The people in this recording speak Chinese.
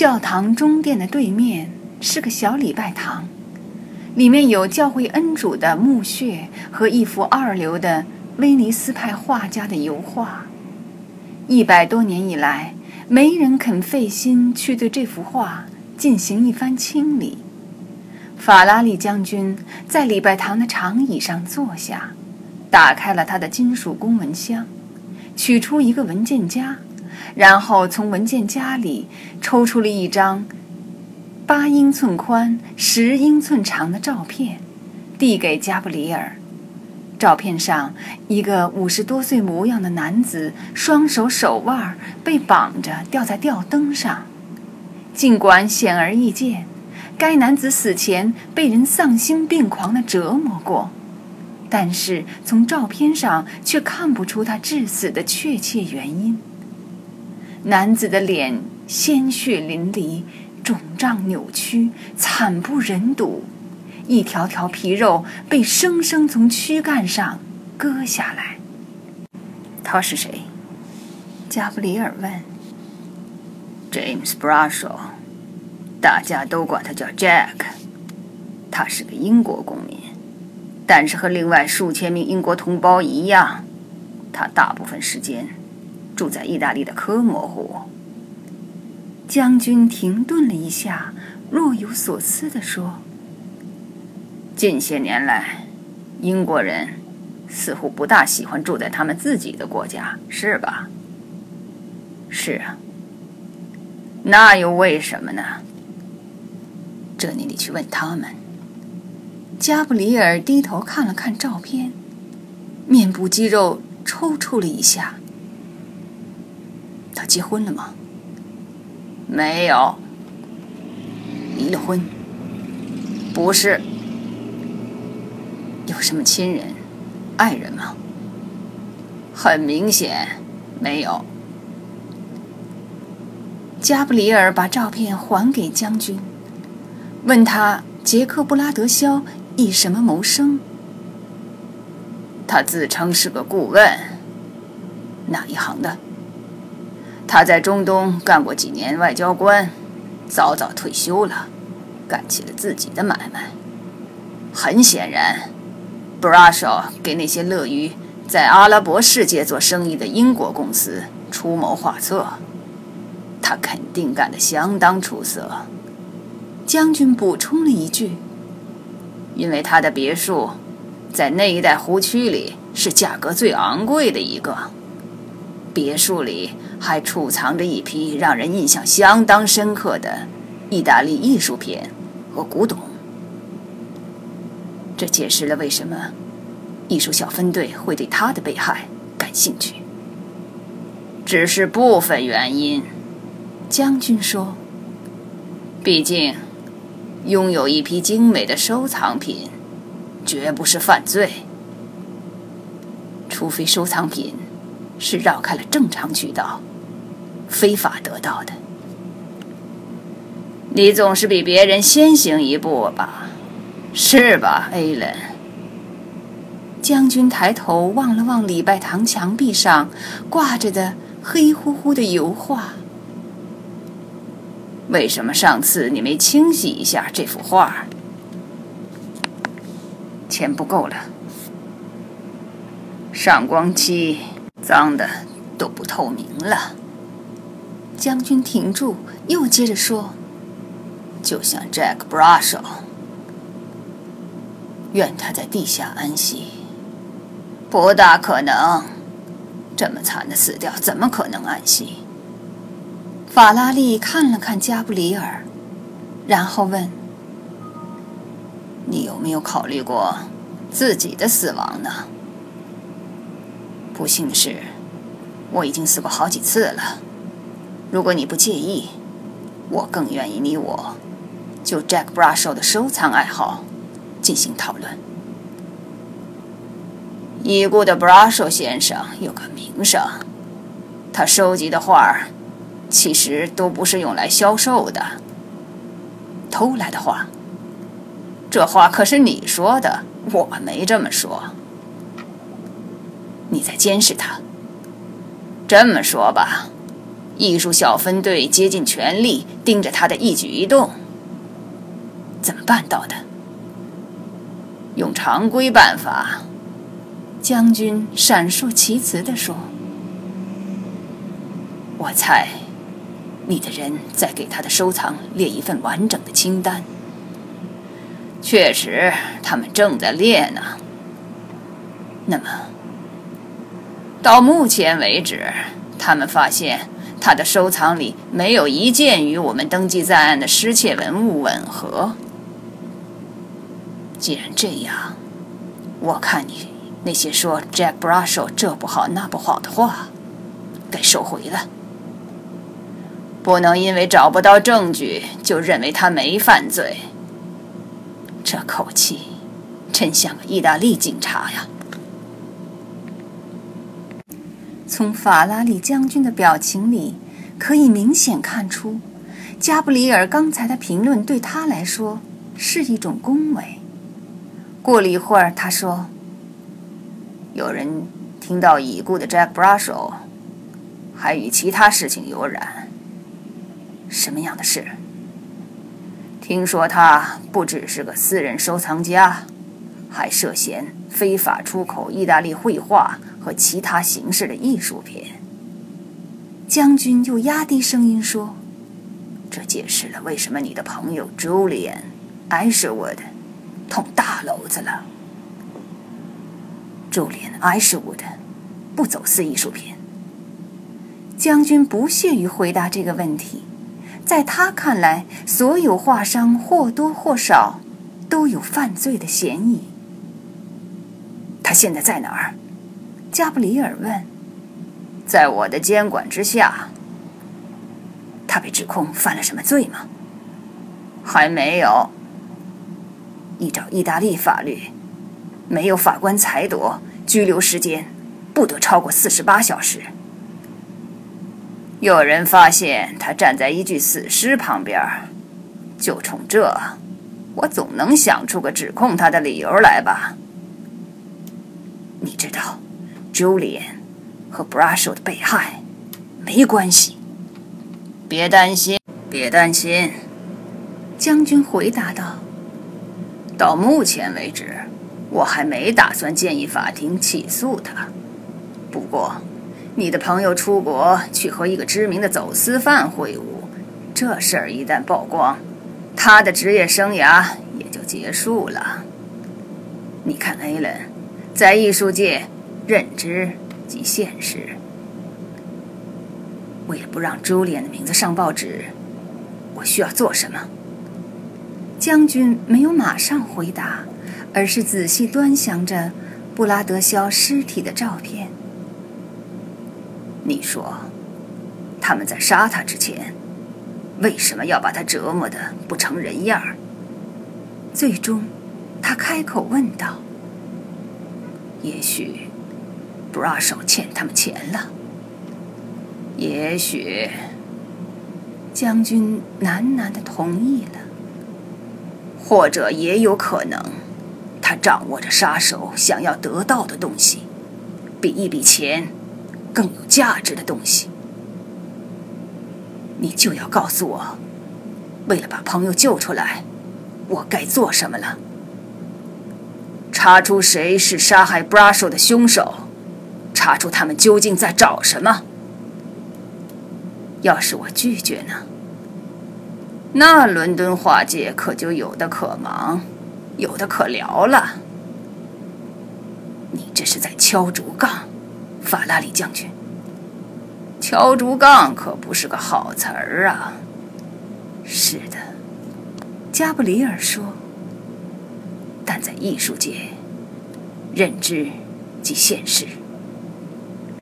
教堂中殿的对面是个小礼拜堂，里面有教会恩主的墓穴和一幅二流的威尼斯派画家的油画。一百多年以来，没人肯费心去对这幅画进行一番清理。法拉利将军在礼拜堂的长椅上坐下，打开了他的金属公文箱，取出一个文件夹。然后从文件夹里抽出了一张八英寸宽、十英寸长的照片，递给加布里尔。照片上，一个五十多岁模样的男子，双手手腕被绑着吊在吊灯上。尽管显而易见，该男子死前被人丧心病狂地折磨过，但是从照片上却看不出他致死的确切原因。男子的脸鲜血淋漓，肿胀扭曲，惨不忍睹。一条条皮肉被生生从躯干上割下来。他是谁？加布里尔问。James Bradshaw，大家都管他叫 Jack。他是个英国公民，但是和另外数千名英国同胞一样，他大部分时间。住在意大利的科摩湖。将军停顿了一下，若有所思地说：“近些年来，英国人似乎不大喜欢住在他们自己的国家，是吧？”“是啊。”“那又为什么呢？”“这你得去问他们。”加布里尔低头看了看照片，面部肌肉抽搐了一下。他结婚了吗？没有。离了婚？不是。有什么亲人、爱人吗？很明显，没有。加布里尔把照片还给将军，问他：杰克布拉德肖以什么谋生？他自称是个顾问。哪一行的？他在中东干过几年外交官，早早退休了，干起了自己的买卖。很显然，Brasho 给那些乐于在阿拉伯世界做生意的英国公司出谋划策，他肯定干得相当出色。将军补充了一句：“因为他的别墅在那一带湖区里是价格最昂贵的一个，别墅里。”还储藏着一批让人印象相当深刻的意大利艺术品和古董，这解释了为什么艺术小分队会对他的被害感兴趣。只是部分原因，将军说。毕竟，拥有一批精美的收藏品，绝不是犯罪，除非收藏品是绕开了正常渠道。非法得到的，你总是比别人先行一步吧，是吧，艾伦？将军抬头望了望礼拜堂墙壁上挂着的黑乎乎的油画。为什么上次你没清洗一下这幅画？钱不够了，上光漆脏的都不透明了。将军停住，又接着说：“就像 Jack Brasho，愿他在地下安息。不大可能，这么惨的死掉，怎么可能安息？”法拉利看了看加布里尔，然后问：“你有没有考虑过自己的死亡呢？”不幸的是，我已经死过好几次了。如果你不介意，我更愿意你我就 Jack Brasho 的收藏爱好进行讨论。已故的 Brasho 先生有个名声，他收集的画其实都不是用来销售的，偷来的画。这话可是你说的，我没这么说。你在监视他？这么说吧。艺术小分队竭尽全力盯着他的一举一动。怎么办到的？用常规办法。将军闪烁其词地说：“我猜，你的人在给他的收藏列一份完整的清单。确实，他们正在列呢。那么，到目前为止，他们发现他的收藏里没有一件与我们登记在案的失窃文物吻合。既然这样，我看你……”那些说 Jack Brussel 这不好那不好的话，该收回了。不能因为找不到证据就认为他没犯罪。这口气真像个意大利警察呀！从法拉利将军的表情里，可以明显看出，加布里尔刚才的评论对他来说是一种恭维。过了一会儿，他说。有人听到已故的 Jack Brussel 还与其他事情有染。什么样的事？听说他不只是个私人收藏家，还涉嫌非法出口意大利绘画和其他形式的艺术品。将军又压低声音说：“这解释了为什么你的朋友 Julian Isherwood 捅大娄子了。”朱连埃什伍德不走私艺术品。将军不屑于回答这个问题，在他看来，所有画商或多或少都有犯罪的嫌疑。他现在在哪儿？加布里尔问。在我的监管之下。他被指控犯了什么罪吗？还没有。依照意大利法律。没有法官裁夺，拘留时间不得超过四十八小时。有人发现他站在一具死尸旁边，就冲这，我总能想出个指控他的理由来吧？你知道，Julian 和 Brussel 的被害没关系。别担心，别担心，将军回答道。到目前为止。我还没打算建议法庭起诉他。不过，你的朋友出国去和一个知名的走私犯会晤，这事儿一旦曝光，他的职业生涯也就结束了。你看，艾伦，在艺术界，认知即现实。为了不让朱丽安的名字上报纸，我需要做什么？将军没有马上回答。而是仔细端详着布拉德肖尸体的照片。你说，他们在杀他之前，为什么要把他折磨的不成人样？最终，他开口问道：“也许，布拉手欠他们钱了。也许，将军喃喃的同意了。或者也有可能。”他掌握着杀手想要得到的东西，比一笔钱更有价值的东西。你就要告诉我，为了把朋友救出来，我该做什么了？查出谁是杀害 Brassle 的凶手，查出他们究竟在找什么。要是我拒绝呢？那伦敦画界可就有的可忙。有的可聊了，你这是在敲竹杠，法拉利将军。敲竹杠可不是个好词儿啊。是的，加布里尔说。但在艺术界，认知即现实。